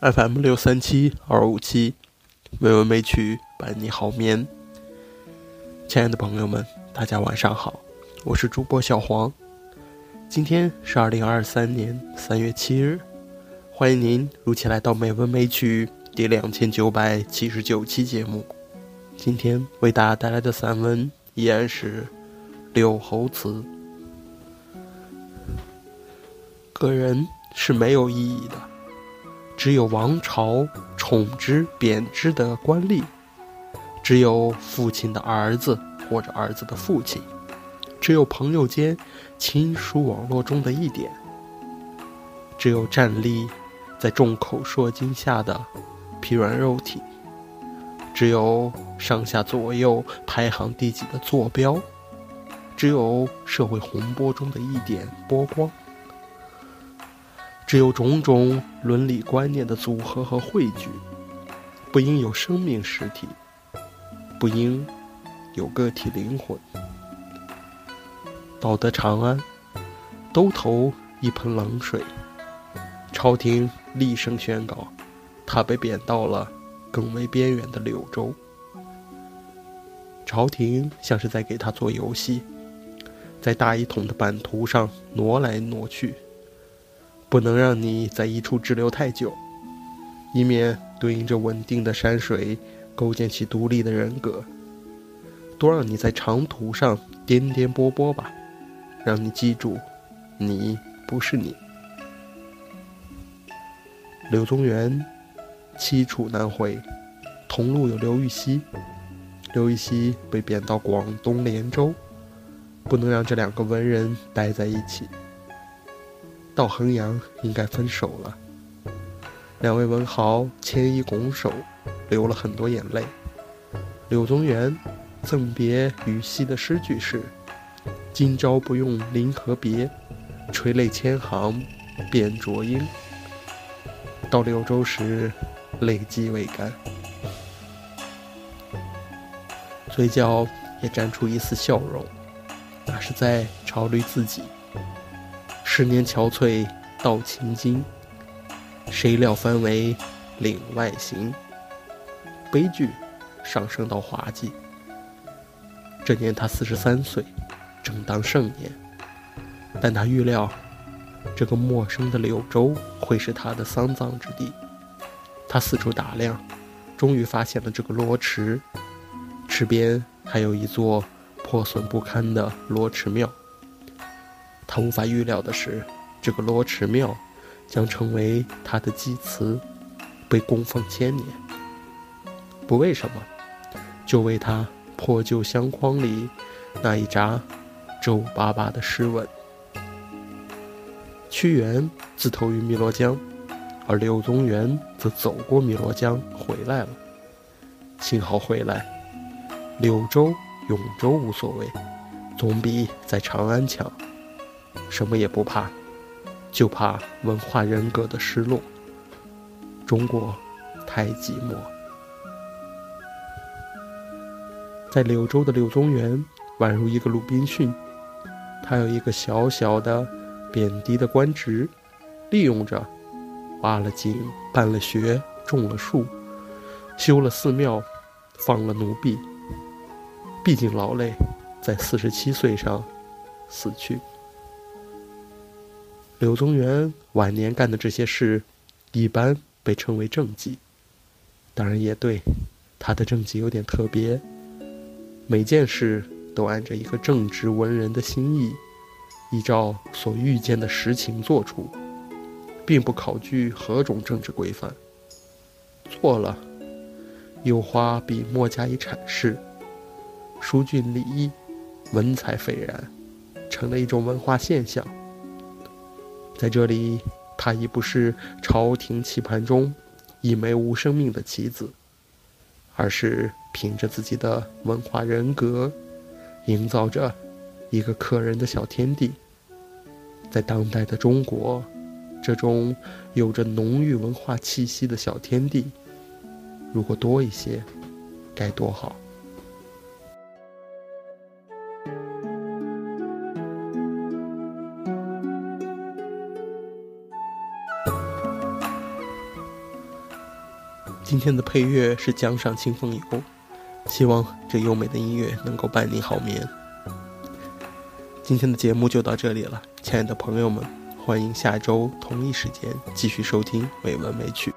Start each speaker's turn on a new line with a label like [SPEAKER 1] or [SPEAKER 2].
[SPEAKER 1] FM 六三七二五七，美文美曲伴你好眠。亲爱的朋友们，大家晚上好，我是主播小黄。今天是二零二三年三月七日，欢迎您如期来到美文美曲第两千九百七十九期节目。今天为大家带来的散文依然是《柳侯祠》。个人是没有意义的，只有王朝宠之贬之的官吏，只有父亲的儿子或者儿子的父亲。只有朋友间亲疏网络中的一点，只有站立在众口铄金下的疲软肉体，只有上下左右排行第几的坐标，只有社会洪波中的一点波光，只有种种伦理观念的组合和汇聚，不应有生命实体，不应有个体灵魂。到得长安，都投一盆冷水。朝廷厉声宣告，他被贬到了更为边远的柳州。朝廷像是在给他做游戏，在大一统的版图上挪来挪去，不能让你在一处滞留太久，以免对应着稳定的山水构建起独立的人格。多让你在长途上颠颠簸簸吧。让你记住，你不是你。柳宗元凄楚难回，同路有刘禹锡。刘禹锡被贬到广东连州，不能让这两个文人待在一起。到衡阳应该分手了。两位文豪牵衣拱手，流了很多眼泪。柳宗元赠别禹锡的诗句是。今朝不用临河别，垂泪千行变浊音。到柳州时，泪迹未干，嘴角也绽出一丝笑容，那是在嘲虑自己。十年憔悴到秦京，谁料翻为岭外行。悲剧上升到滑稽。这年他四十三岁。正当盛年，但他预料，这个陌生的柳州会是他的丧葬之地。他四处打量，终于发现了这个罗池，池边还有一座破损不堪的罗池庙。他无法预料的是，这个罗池庙将成为他的祭祠，被供奉千年。不为什么，就为他破旧相框里那一扎。皱巴巴的诗文。屈原自投于汨罗江，而柳宗元则走过汨罗江回来了。幸好回来，柳州、永州无所谓，总比在长安强。什么也不怕，就怕文化人格的失落。中国太寂寞。在柳州的柳宗元，宛如一个鲁滨逊。他有一个小小的、贬低的官职，利用着，挖了井、办了学、种了树、修了寺庙、放了奴婢。毕竟劳累，在四十七岁上死去。柳宗元晚年干的这些事，一般被称为政绩。当然也对，他的政绩有点特别，每件事。都按着一个正直文人的心意，依照所遇见的实情做出，并不考据何种政治规范。错了，又花笔墨加以阐释，疏浚礼义，文采斐然，成了一种文化现象。在这里，他已不是朝廷棋盘中一枚无生命的棋子，而是凭着自己的文化人格。营造着一个可人的小天地，在当代的中国，这种有着浓郁文化气息的小天地，如果多一些，该多好。今天的配乐是《江上清风游》，希望这优美的音乐能够伴你好眠。今天的节目就到这里了，亲爱的朋友们，欢迎下周同一时间继续收听美文美曲。